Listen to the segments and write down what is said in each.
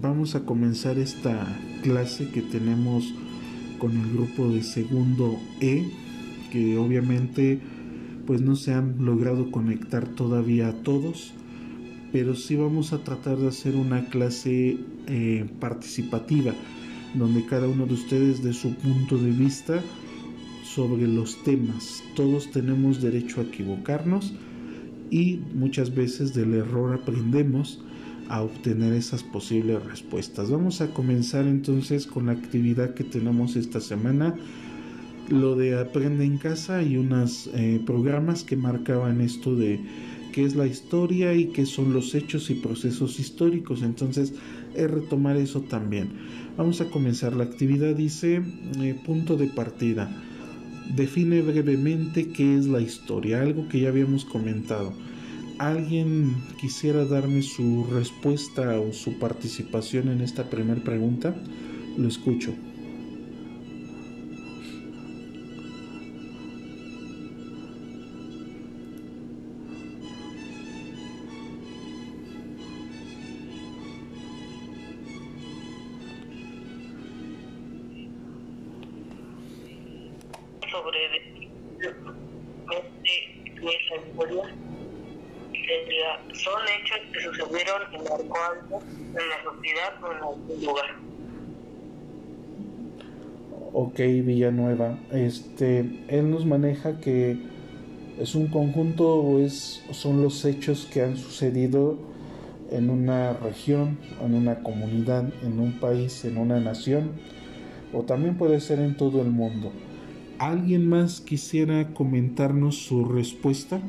Vamos a comenzar esta clase que tenemos con el grupo de segundo E, que obviamente pues no se han logrado conectar todavía a todos, pero sí vamos a tratar de hacer una clase eh, participativa, donde cada uno de ustedes dé su punto de vista sobre los temas. Todos tenemos derecho a equivocarnos y muchas veces del error aprendemos a obtener esas posibles respuestas. Vamos a comenzar entonces con la actividad que tenemos esta semana lo de Aprende en casa y unos eh, programas que marcaban esto de qué es la historia y qué son los hechos y procesos históricos. Entonces, es retomar eso también. Vamos a comenzar. La actividad dice eh, punto de partida. Define brevemente qué es la historia, algo que ya habíamos comentado. ¿Alguien quisiera darme su respuesta o su participación en esta primera pregunta? Lo escucho. Este, él nos maneja que es un conjunto o es, son los hechos que han sucedido en una región, en una comunidad, en un país, en una nación, o también puede ser en todo el mundo. ¿Alguien más quisiera comentarnos su respuesta?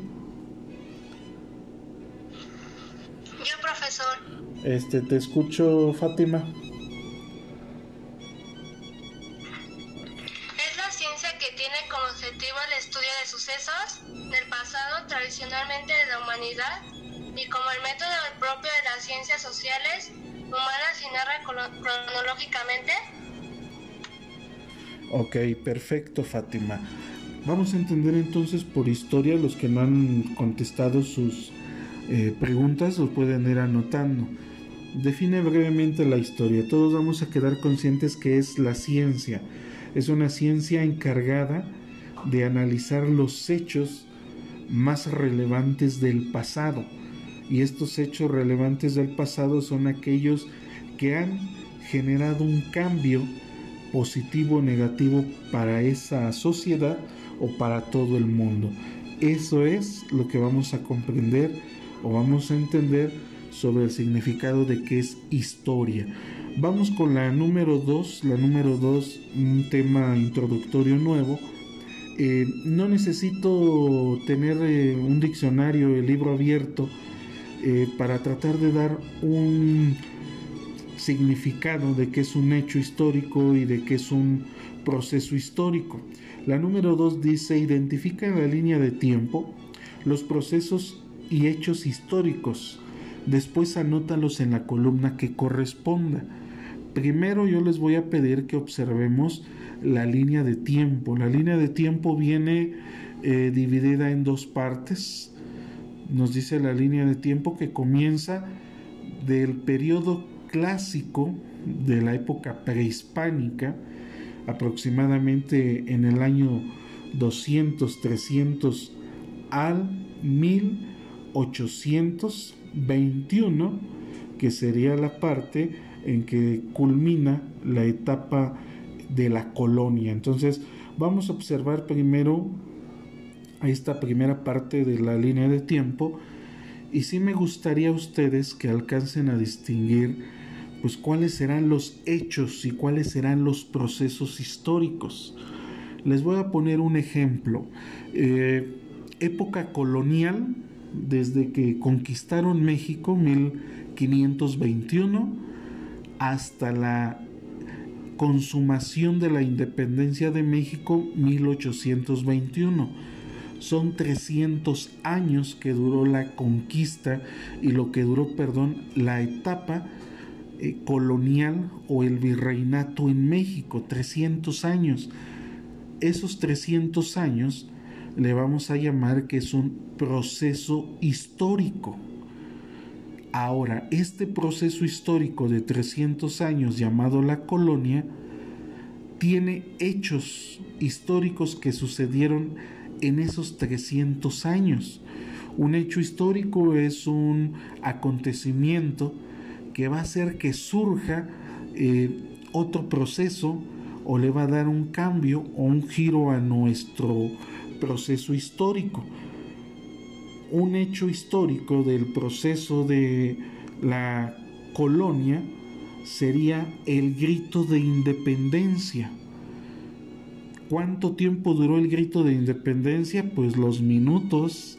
Este, te escucho, Fátima. Humanidad y como el método propio de las ciencias sociales humanas y narra cronológicamente. Ok, perfecto, Fátima. Vamos a entender entonces por historia los que no han contestado sus eh, preguntas, los pueden ir anotando. Define brevemente la historia. Todos vamos a quedar conscientes que es la ciencia. Es una ciencia encargada de analizar los hechos más relevantes del pasado. Y estos hechos relevantes del pasado son aquellos que han generado un cambio positivo o negativo para esa sociedad o para todo el mundo. Eso es lo que vamos a comprender o vamos a entender sobre el significado de qué es historia. Vamos con la número 2, la número 2, un tema introductorio nuevo. Eh, no necesito tener eh, un diccionario, el libro abierto, eh, para tratar de dar un significado de qué es un hecho histórico y de qué es un proceso histórico. La número 2 dice, identifica en la línea de tiempo los procesos y hechos históricos Después anótalos en la columna que corresponda. Primero yo les voy a pedir que observemos la línea de tiempo. La línea de tiempo viene eh, dividida en dos partes. Nos dice la línea de tiempo que comienza del periodo clásico de la época prehispánica, aproximadamente en el año 200, 300 al 1800 21, que sería la parte en que culmina la etapa de la colonia. Entonces, vamos a observar primero esta primera parte de la línea de tiempo y sí me gustaría a ustedes que alcancen a distinguir pues cuáles serán los hechos y cuáles serán los procesos históricos. Les voy a poner un ejemplo. Eh, época colonial desde que conquistaron México 1521 hasta la consumación de la independencia de México 1821. Son 300 años que duró la conquista y lo que duró, perdón, la etapa eh, colonial o el virreinato en México, 300 años. Esos 300 años le vamos a llamar que es un proceso histórico. Ahora, este proceso histórico de 300 años llamado la colonia tiene hechos históricos que sucedieron en esos 300 años. Un hecho histórico es un acontecimiento que va a hacer que surja eh, otro proceso o le va a dar un cambio o un giro a nuestro proceso histórico. Un hecho histórico del proceso de la colonia sería el grito de independencia. ¿Cuánto tiempo duró el grito de independencia? Pues los minutos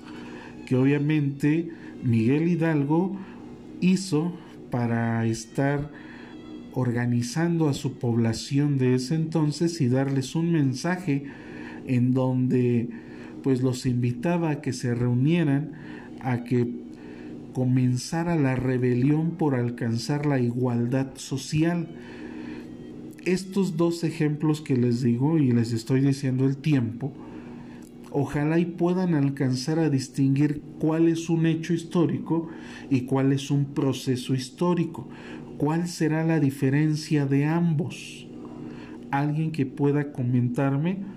que obviamente Miguel Hidalgo hizo para estar organizando a su población de ese entonces y darles un mensaje en donde pues los invitaba a que se reunieran, a que comenzara la rebelión por alcanzar la igualdad social. Estos dos ejemplos que les digo y les estoy diciendo el tiempo, ojalá y puedan alcanzar a distinguir cuál es un hecho histórico y cuál es un proceso histórico. ¿Cuál será la diferencia de ambos? Alguien que pueda comentarme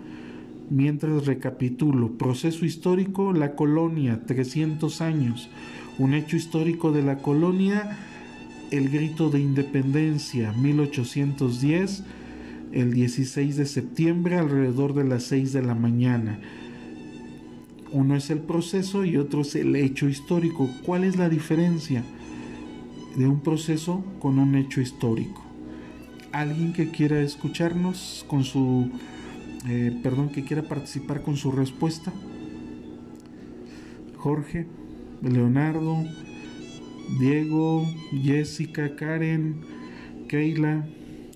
mientras recapitulo. Proceso histórico, la colonia, 300 años. Un hecho histórico de la colonia, el grito de independencia, 1810, el 16 de septiembre alrededor de las 6 de la mañana. Uno es el proceso y otro es el hecho histórico. ¿Cuál es la diferencia de un proceso con un hecho histórico? ¿Alguien que quiera escucharnos con su, eh, perdón, que quiera participar con su respuesta? Jorge. Leonardo, Diego, Jessica, Karen, Keila,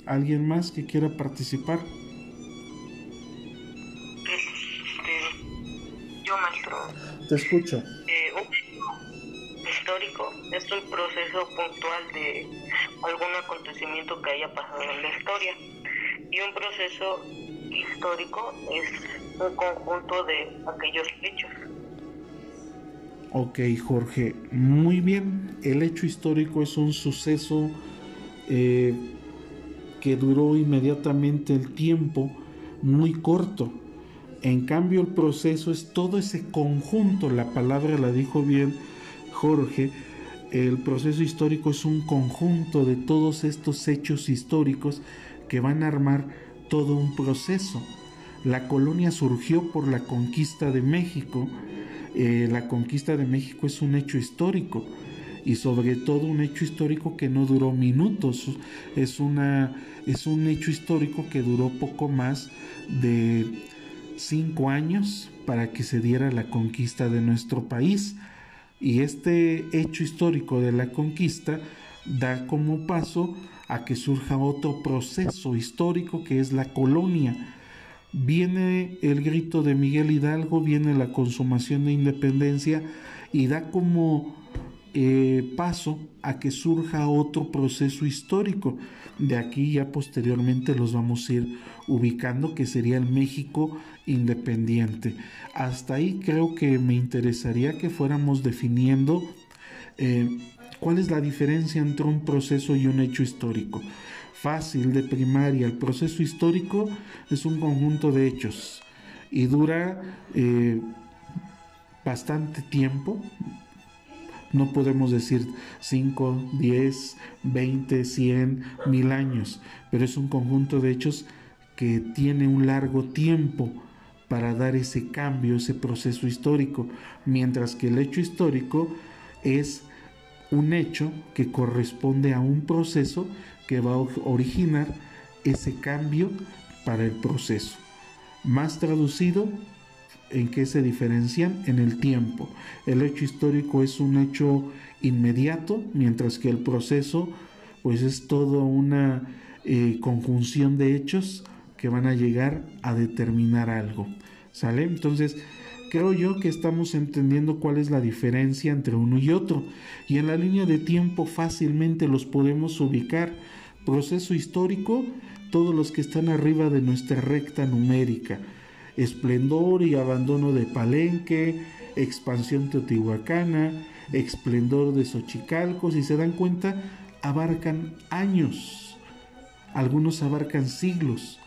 ¿alguien más que quiera participar? Este, yo, maestro. Te escucho. Eh, un histórico es un proceso puntual de algún acontecimiento que haya pasado en la historia. Y un proceso histórico es un conjunto de aquellos hechos. Ok, Jorge, muy bien. El hecho histórico es un suceso eh, que duró inmediatamente el tiempo, muy corto. En cambio, el proceso es todo ese conjunto, la palabra la dijo bien Jorge, el proceso histórico es un conjunto de todos estos hechos históricos que van a armar todo un proceso. La colonia surgió por la conquista de México, eh, la conquista de México es un hecho histórico y sobre todo un hecho histórico que no duró minutos, es, una, es un hecho histórico que duró poco más de cinco años para que se diera la conquista de nuestro país. Y este hecho histórico de la conquista da como paso a que surja otro proceso histórico que es la colonia viene el grito de Miguel Hidalgo, viene la consumación de independencia y da como eh, paso a que surja otro proceso histórico. De aquí ya posteriormente los vamos a ir ubicando, que sería el México independiente. Hasta ahí creo que me interesaría que fuéramos definiendo eh, cuál es la diferencia entre un proceso y un hecho histórico fácil de primaria. El proceso histórico es un conjunto de hechos y dura eh, bastante tiempo. No podemos decir 5, 10, 20, 100, mil años, pero es un conjunto de hechos que tiene un largo tiempo para dar ese cambio, ese proceso histórico, mientras que el hecho histórico es un hecho que corresponde a un proceso que va a originar ese cambio para el proceso. Más traducido, ¿en qué se diferencian? En el tiempo. El hecho histórico es un hecho inmediato, mientras que el proceso pues es toda una eh, conjunción de hechos que van a llegar a determinar algo. ¿Sale? Entonces, Creo yo que estamos entendiendo cuál es la diferencia entre uno y otro y en la línea de tiempo fácilmente los podemos ubicar. Proceso histórico, todos los que están arriba de nuestra recta numérica. Esplendor y abandono de Palenque, expansión teotihuacana, esplendor de Xochicalco, si se dan cuenta, abarcan años, algunos abarcan siglos,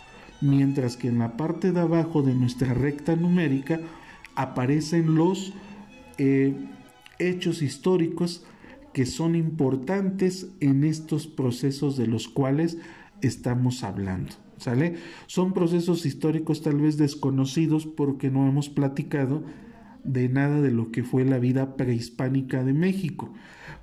mientras que en la parte de abajo de nuestra recta numérica aparecen los eh, hechos históricos que son importantes en estos procesos de los cuales estamos hablando. ¿Sale? Son procesos históricos tal vez desconocidos porque no hemos platicado de nada de lo que fue la vida prehispánica de México.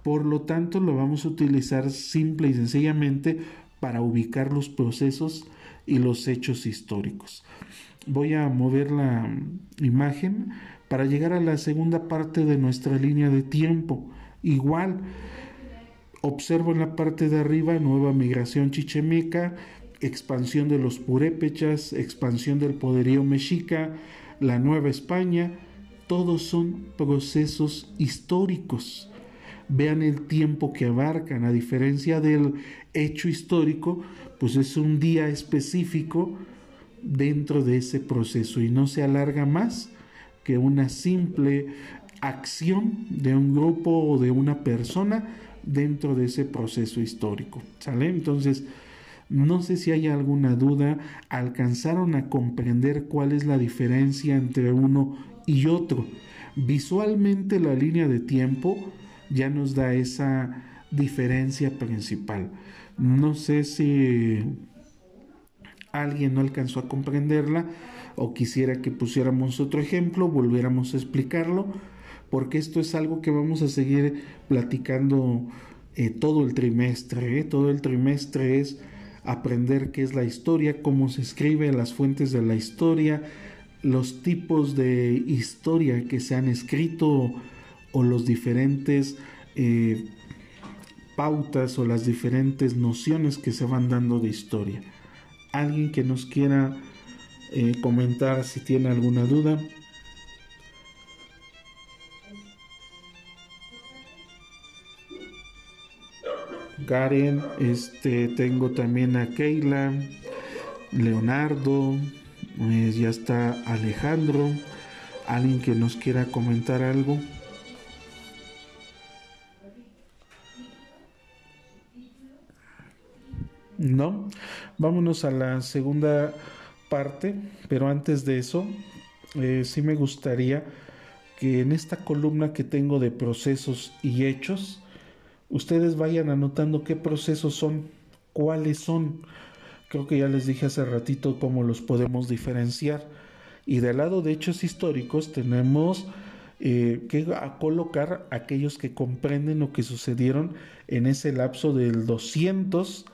Por lo tanto, lo vamos a utilizar simple y sencillamente para ubicar los procesos y los hechos históricos. Voy a mover la imagen para llegar a la segunda parte de nuestra línea de tiempo. Igual, observo en la parte de arriba nueva migración chichemeca, expansión de los purépechas, expansión del poderío mexica, la Nueva España, todos son procesos históricos. Vean el tiempo que abarcan, a diferencia del hecho histórico, pues es un día específico dentro de ese proceso y no se alarga más que una simple acción de un grupo o de una persona dentro de ese proceso histórico. ¿Sale? Entonces, no sé si hay alguna duda, alcanzaron a comprender cuál es la diferencia entre uno y otro. Visualmente la línea de tiempo ya nos da esa diferencia principal. No sé si alguien no alcanzó a comprenderla o quisiera que pusiéramos otro ejemplo, volviéramos a explicarlo, porque esto es algo que vamos a seguir platicando eh, todo el trimestre. ¿eh? Todo el trimestre es aprender qué es la historia, cómo se escribe, las fuentes de la historia, los tipos de historia que se han escrito o los diferentes eh, pautas o las diferentes nociones que se van dando de historia. Alguien que nos quiera eh, comentar si tiene alguna duda. Karen, este, tengo también a Keila, Leonardo, pues ya está Alejandro, alguien que nos quiera comentar algo. No, vámonos a la segunda parte, pero antes de eso, eh, sí me gustaría que en esta columna que tengo de procesos y hechos, ustedes vayan anotando qué procesos son, cuáles son. Creo que ya les dije hace ratito cómo los podemos diferenciar. Y del lado de hechos históricos tenemos eh, que colocar aquellos que comprenden lo que sucedieron en ese lapso del 200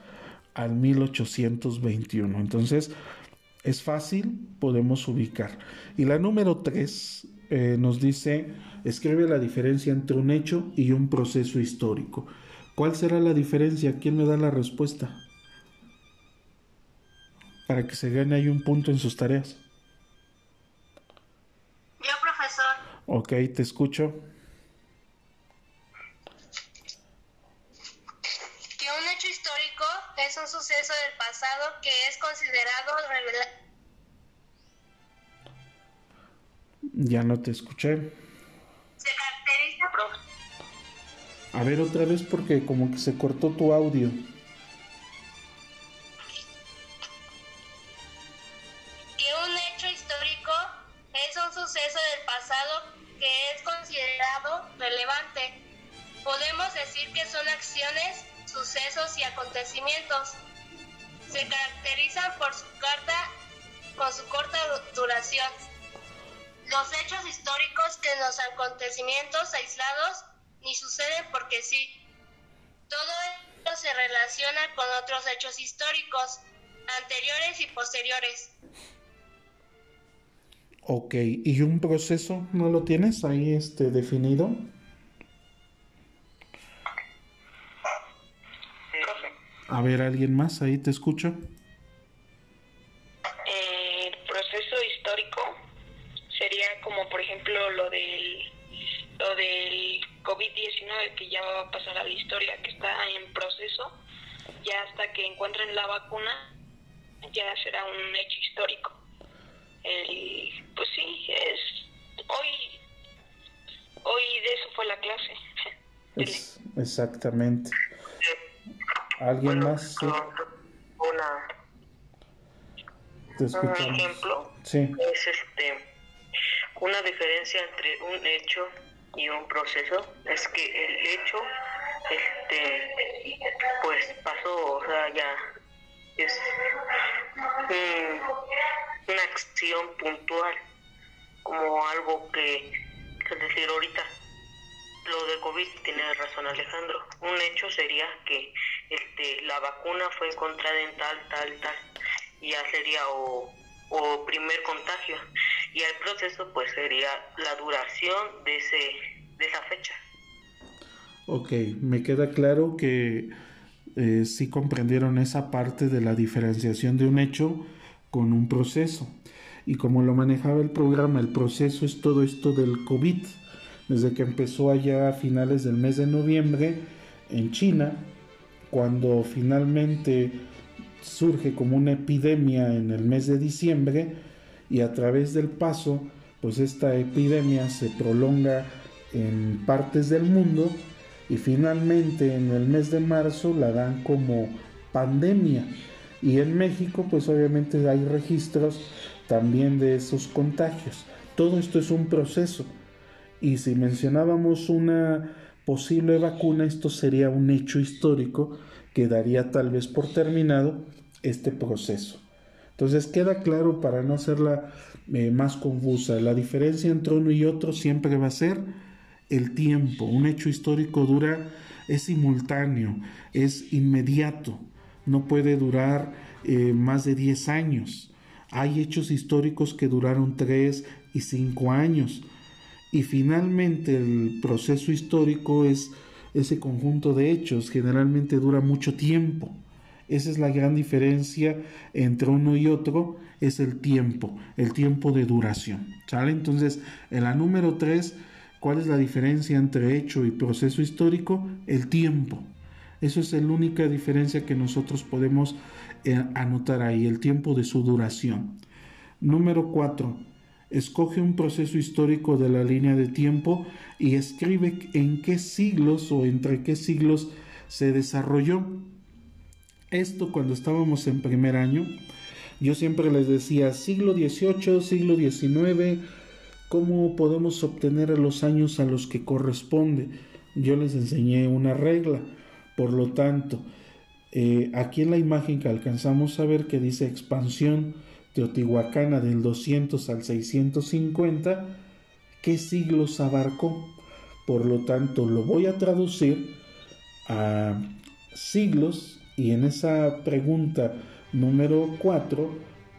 al 1821. Entonces, es fácil, podemos ubicar. Y la número 3 eh, nos dice, escribe la diferencia entre un hecho y un proceso histórico. ¿Cuál será la diferencia? ¿Quién me da la respuesta? Para que se gane ahí un punto en sus tareas. Yo, profesor. Ok, te escucho. es un suceso del pasado que es considerado Ya no te escuché. Se caracteriza por... A ver otra vez porque como que se cortó tu audio. Que un hecho histórico es un suceso del pasado que es considerado relevante. Podemos decir que son acciones sucesos y acontecimientos. Se caracterizan por su carta, con su corta duración. Los hechos históricos que los acontecimientos aislados ni suceden porque sí. Todo esto se relaciona con otros hechos históricos, anteriores y posteriores. Ok, ¿y un proceso no lo tienes ahí este definido? A ver, ¿alguien más? Ahí te escucho. El proceso histórico sería como por ejemplo lo del, lo del COVID-19 que ya va a pasar a la historia, que está en proceso, ya hasta que encuentren la vacuna, ya será un hecho histórico. pues sí, es hoy, hoy de eso fue la clase. exactamente. ¿Alguien más? Una, un ejemplo es este una diferencia entre un hecho y un proceso. Es que el hecho este pues pasó o sea ya es una acción puntual como algo que es decir ahorita lo de COVID tiene razón Alejandro. Un hecho sería que este la vacuna fue encontrada en tal tal tal ya sería o, o primer contagio y el proceso pues sería la duración de, ese, de esa fecha. Ok, me queda claro que eh, sí comprendieron esa parte de la diferenciación de un hecho con un proceso. Y como lo manejaba el programa, el proceso es todo esto del COVID. Desde que empezó allá a finales del mes de noviembre en China, cuando finalmente surge como una epidemia en el mes de diciembre, y a través del paso, pues esta epidemia se prolonga en partes del mundo y finalmente en el mes de marzo la dan como pandemia. Y en México pues obviamente hay registros también de esos contagios. Todo esto es un proceso. Y si mencionábamos una posible vacuna, esto sería un hecho histórico que daría tal vez por terminado este proceso. Entonces queda claro para no hacerla eh, más confusa, la diferencia entre uno y otro siempre va a ser el tiempo. Un hecho histórico dura, es simultáneo, es inmediato, no puede durar eh, más de 10 años. Hay hechos históricos que duraron 3 y 5 años. Y finalmente el proceso histórico es ese conjunto de hechos, generalmente dura mucho tiempo. Esa es la gran diferencia entre uno y otro, es el tiempo, el tiempo de duración. ¿Sale? Entonces, en la número 3, ¿cuál es la diferencia entre hecho y proceso histórico? El tiempo. Eso es la única diferencia que nosotros podemos eh, anotar ahí, el tiempo de su duración. Número 4. Escoge un proceso histórico de la línea de tiempo y escribe en qué siglos o entre qué siglos se desarrolló. Esto cuando estábamos en primer año, yo siempre les decía siglo XVIII, siglo XIX, ¿cómo podemos obtener los años a los que corresponde? Yo les enseñé una regla, por lo tanto, eh, aquí en la imagen que alcanzamos a ver que dice expansión teotihuacana del 200 al 650, ¿qué siglos abarcó? Por lo tanto, lo voy a traducir a siglos y en esa pregunta número 4,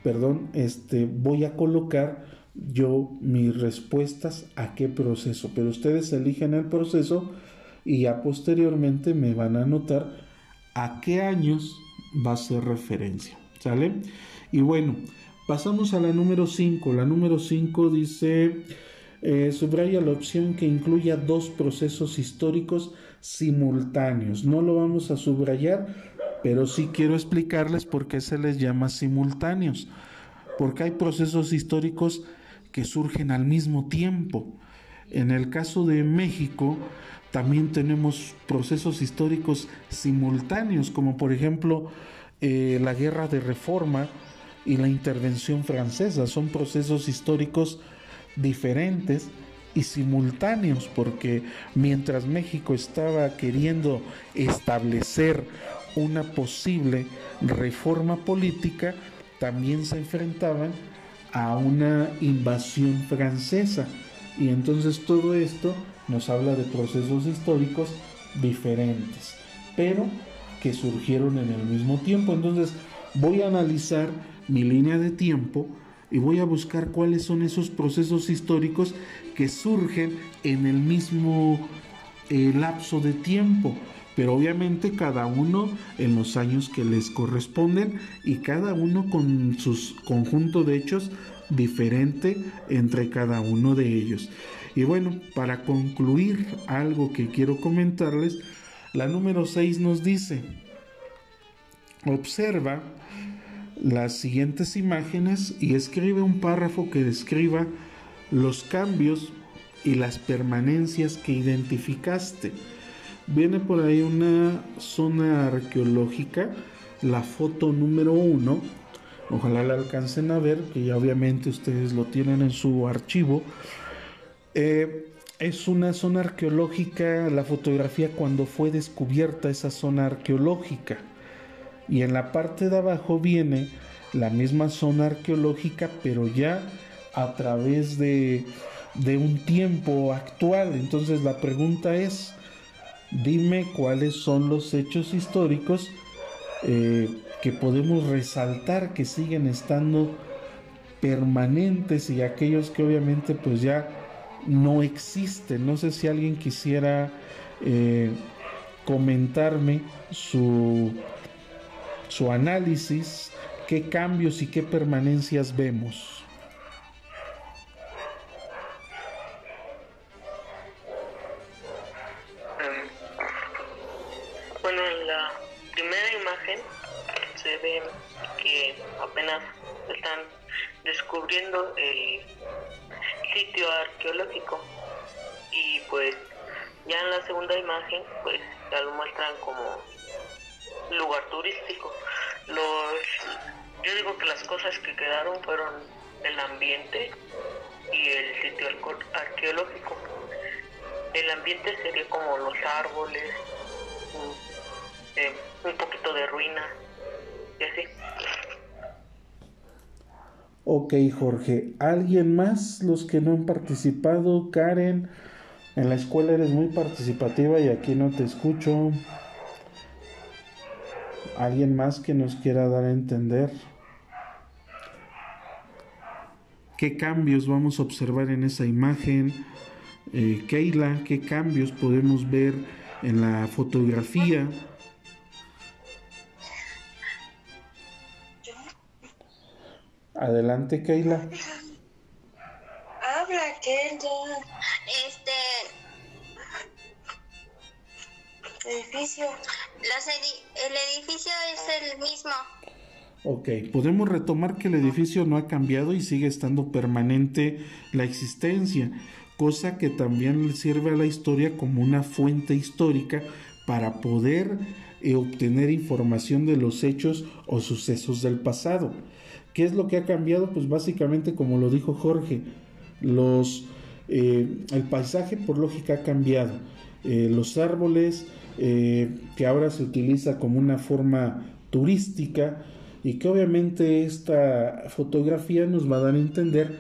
perdón, este, voy a colocar yo mis respuestas a qué proceso, pero ustedes eligen el proceso y ya posteriormente me van a anotar a qué años va a ser referencia, ¿sale? Y bueno, pasamos a la número 5. La número 5 dice, eh, subraya la opción que incluya dos procesos históricos simultáneos. No lo vamos a subrayar pero sí quiero explicarles por qué se les llama simultáneos, porque hay procesos históricos que surgen al mismo tiempo. En el caso de México, también tenemos procesos históricos simultáneos, como por ejemplo eh, la guerra de reforma y la intervención francesa. Son procesos históricos diferentes y simultáneos, porque mientras México estaba queriendo establecer una posible reforma política, también se enfrentaban a una invasión francesa. Y entonces todo esto nos habla de procesos históricos diferentes, pero que surgieron en el mismo tiempo. Entonces voy a analizar mi línea de tiempo y voy a buscar cuáles son esos procesos históricos que surgen en el mismo eh, lapso de tiempo pero obviamente cada uno en los años que les corresponden y cada uno con sus conjunto de hechos diferente entre cada uno de ellos. Y bueno, para concluir algo que quiero comentarles, la número 6 nos dice, observa las siguientes imágenes y escribe un párrafo que describa los cambios y las permanencias que identificaste. Viene por ahí una zona arqueológica, la foto número uno. Ojalá la alcancen a ver, que ya obviamente ustedes lo tienen en su archivo. Eh, es una zona arqueológica, la fotografía cuando fue descubierta esa zona arqueológica. Y en la parte de abajo viene la misma zona arqueológica, pero ya a través de, un tiempo actual. Entonces la pregunta es, dime cuáles son los hechos históricos eh, que podemos resaltar que siguen estando permanentes y aquellos que obviamente pues ya no existen. No sé si alguien quisiera eh, comentarme su, su análisis, qué cambios y qué permanencias vemos. descubriendo el sitio arqueológico y pues ya en la segunda imagen pues ya lo muestran como lugar turístico los yo digo que las cosas que quedaron fueron el ambiente y el sitio arqueológico el ambiente sería como los árboles un, eh, un poquito de ruina y así Ok, Jorge. ¿Alguien más? Los que no han participado. Karen, en la escuela eres muy participativa y aquí no te escucho. ¿Alguien más que nos quiera dar a entender? ¿Qué cambios vamos a observar en esa imagen? Eh, Keila, ¿qué cambios podemos ver en la fotografía? Adelante, Keila. Habla, Keila. Este. Edificio. El edificio es el mismo. Ok, podemos retomar que el edificio no ha cambiado y sigue estando permanente la existencia, cosa que también sirve a la historia como una fuente histórica para poder eh, obtener información de los hechos o sucesos del pasado. ¿Qué es lo que ha cambiado? Pues básicamente, como lo dijo Jorge, los, eh, el paisaje por lógica ha cambiado. Eh, los árboles, eh, que ahora se utiliza como una forma turística y que obviamente esta fotografía nos va a dar a entender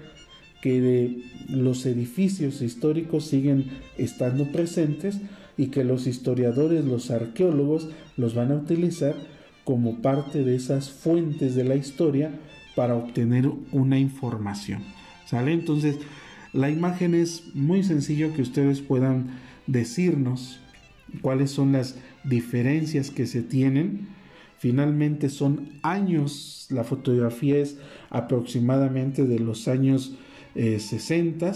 que los edificios históricos siguen estando presentes y que los historiadores, los arqueólogos los van a utilizar como parte de esas fuentes de la historia para obtener una información. ¿Sale? Entonces, la imagen es muy sencillo que ustedes puedan decirnos cuáles son las diferencias que se tienen. Finalmente son años, la fotografía es aproximadamente de los años 60, eh,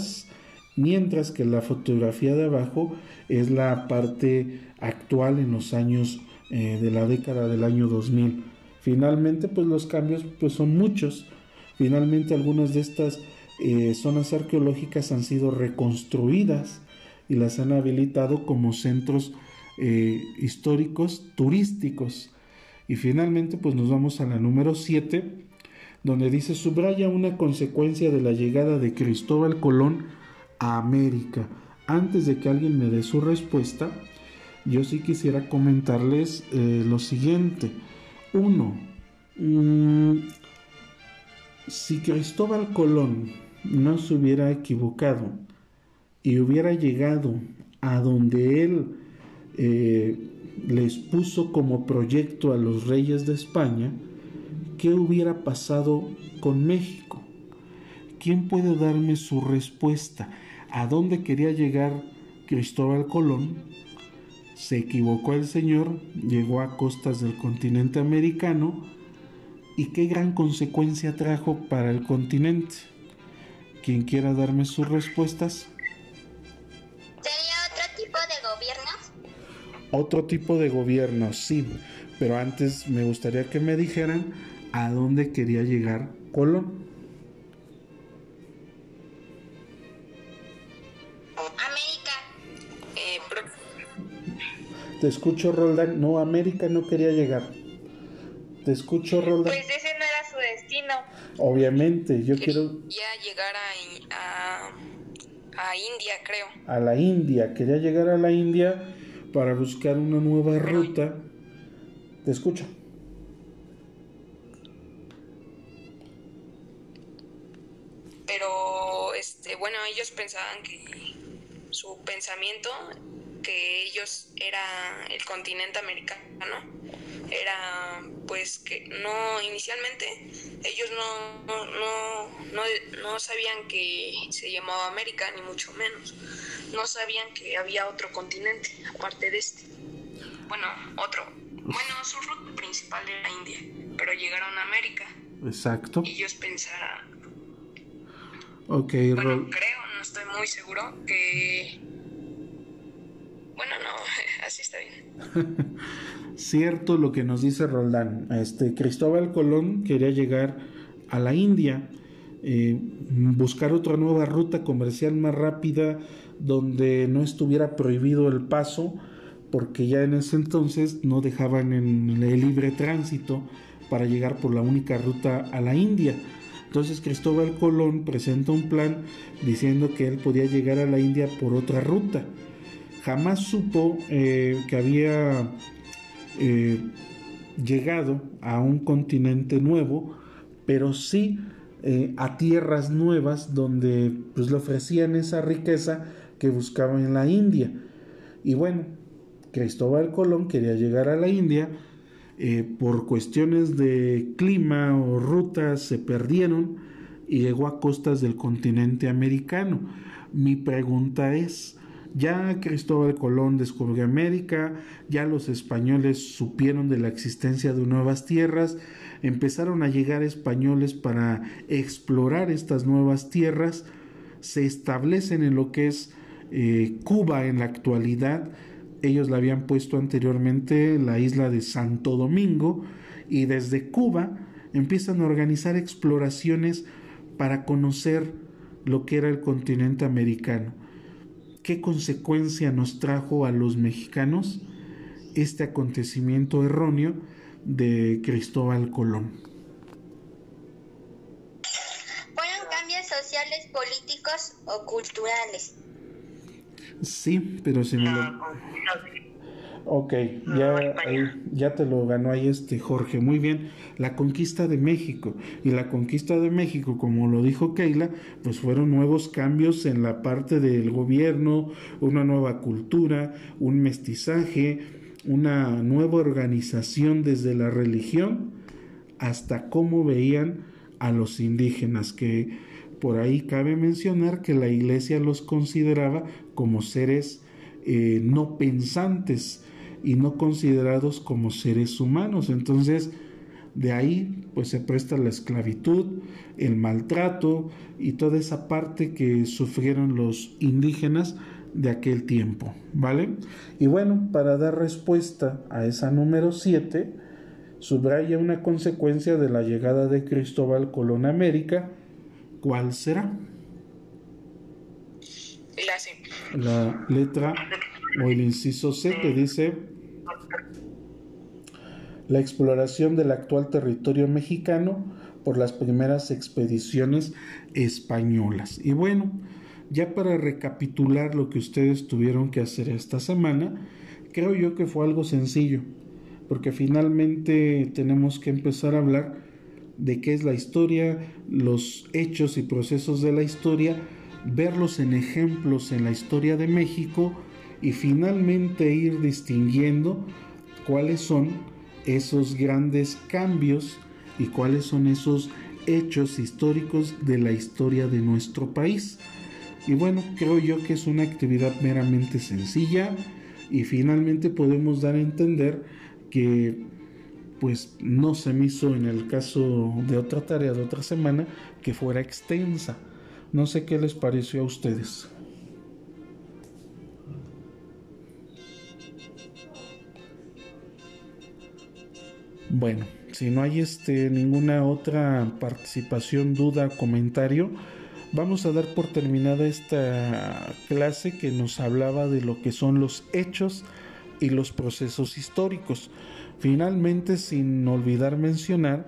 mientras que la fotografía de abajo es la parte actual en los años eh, de la década del año 2000. Finalmente, pues los cambios pues, son muchos. Finalmente, algunas de estas eh, zonas arqueológicas han sido reconstruidas y las han habilitado como centros eh, históricos turísticos. Y finalmente, pues nos vamos a la número 7, donde dice, subraya una consecuencia de la llegada de Cristóbal Colón a América. Antes de que alguien me dé su respuesta, yo sí quisiera comentarles eh, lo siguiente. Uno, mm, si Cristóbal Colón no se hubiera equivocado y hubiera llegado a donde él eh, les puso como proyecto a los reyes de España, ¿qué hubiera pasado con México? ¿Quién puede darme su respuesta? ¿A dónde quería llegar Cristóbal Colón? se equivocó el Señor, llegó a costas del continente americano y qué gran consecuencia trajo para el continente. quien quiera darme sus respuestas. Otro tipo de gobierno, sí, pero antes me gustaría que me dijeran a dónde quería llegar Colón. América. Eh, Te escucho, Roldán. No, América no quería llegar. Te escucho, Roldán. Pues ese no era su destino. Obviamente, yo quiero quería llegar a, a, a India, creo. a la India. Quería llegar a la India para buscar una nueva ruta. Te escucho. Pero, este, bueno, ellos pensaban que su pensamiento, que ellos era el continente americano, era pues que no, inicialmente ellos no, no, no, no, no sabían que se llamaba América, ni mucho menos. No sabían que había otro continente aparte de este. Bueno, otro. Bueno, su ruta principal era India, pero llegaron a América Exacto. y ellos pensaron, Ok, bueno, creo, no estoy muy seguro que... Bueno, no, así está bien. Cierto lo que nos dice Roldán. Este Cristóbal Colón quería llegar a la India, eh, buscar otra nueva ruta comercial más rápida donde no estuviera prohibido el paso, porque ya en ese entonces no dejaban el libre tránsito para llegar por la única ruta a la India. Entonces Cristóbal Colón presenta un plan diciendo que él podía llegar a la India por otra ruta. Jamás supo eh, que había eh, llegado a un continente nuevo, pero sí eh, a tierras nuevas donde pues, le ofrecían esa riqueza que buscaba en la India. Y bueno, Cristóbal Colón quería llegar a la India, por cuestiones de clima o rutas se perdieron y llegó a costas del continente americano. Mi pregunta es, ya Cristóbal Colón descubrió América, ya los españoles supieron de la existencia de nuevas tierras, empezaron a llegar españoles para explorar estas nuevas tierras, se establecen en lo que es eh, Cuba en la actualidad, ellos la habían puesto anteriormente la isla de Santo Domingo y desde Cuba empiezan a organizar exploraciones para conocer lo que era el continente americano. ¿Qué consecuencia nos trajo a los mexicanos este acontecimiento erróneo de Cristóbal Colón? Fueron cambios sociales, políticos o culturales. Sí, pero si me lo... Ok, ya, ya te lo ganó ahí este Jorge. Muy bien, la conquista de México. Y la conquista de México, como lo dijo Keila, pues fueron nuevos cambios en la parte del gobierno, una nueva cultura, un mestizaje, una nueva organización desde la religión hasta cómo veían a los indígenas, que por ahí cabe mencionar que la iglesia los consideraba como seres eh, no pensantes y no considerados como seres humanos. Entonces, de ahí pues se presta la esclavitud, el maltrato y toda esa parte que sufrieron los indígenas de aquel tiempo, ¿vale? Y bueno, para dar respuesta a esa número 7, subraya una consecuencia de la llegada de Cristóbal Colón a América, ¿cuál será? La. La letra o el inciso C que dice la exploración del actual territorio mexicano por las primeras expediciones españolas. Y bueno, ya para recapitular lo que ustedes tuvieron que hacer esta semana, creo yo que fue algo sencillo, porque finalmente tenemos que empezar a hablar de qué es la historia, los hechos y procesos de la historia, verlos en ejemplos en la historia de México y finalmente ir distinguiendo cuáles son esos grandes cambios y cuáles son esos hechos históricos de la historia de nuestro país. Y bueno, creo yo que es una actividad meramente sencilla y finalmente podemos dar a entender que pues no se me hizo en el caso de otra tarea de otra semana que fuera extensa. No sé qué les pareció a ustedes. Bueno, si no hay este, ninguna otra participación, duda, comentario, vamos a dar por terminada esta clase que nos hablaba de lo que son los hechos y los procesos históricos. Finalmente, sin olvidar mencionar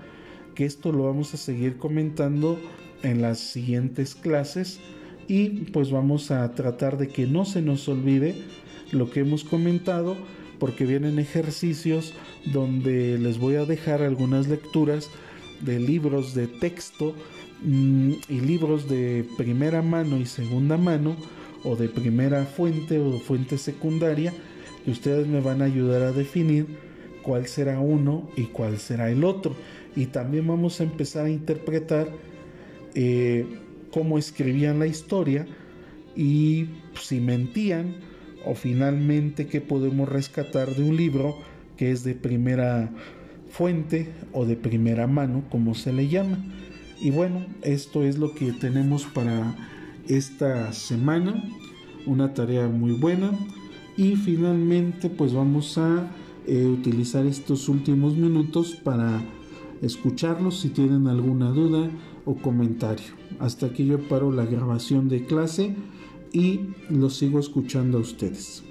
que esto lo vamos a seguir comentando en las siguientes clases y pues vamos a tratar de que no se nos olvide lo que hemos comentado porque vienen ejercicios donde les voy a dejar algunas lecturas de libros de texto mm, y libros de primera mano y segunda mano o de primera fuente o fuente secundaria que ustedes me van a ayudar a definir cuál será uno y cuál será el otro. Y también vamos a empezar a interpretar eh, cómo escribían la historia y si mentían o finalmente qué podemos rescatar de un libro que es de primera fuente o de primera mano, como se le llama. Y bueno, esto es lo que tenemos para esta semana, una tarea muy buena. Y finalmente pues vamos a eh, utilizar estos últimos minutos para escucharlos si tienen alguna duda o comentario. Hasta aquí yo paro la grabación de clase y los sigo escuchando a ustedes.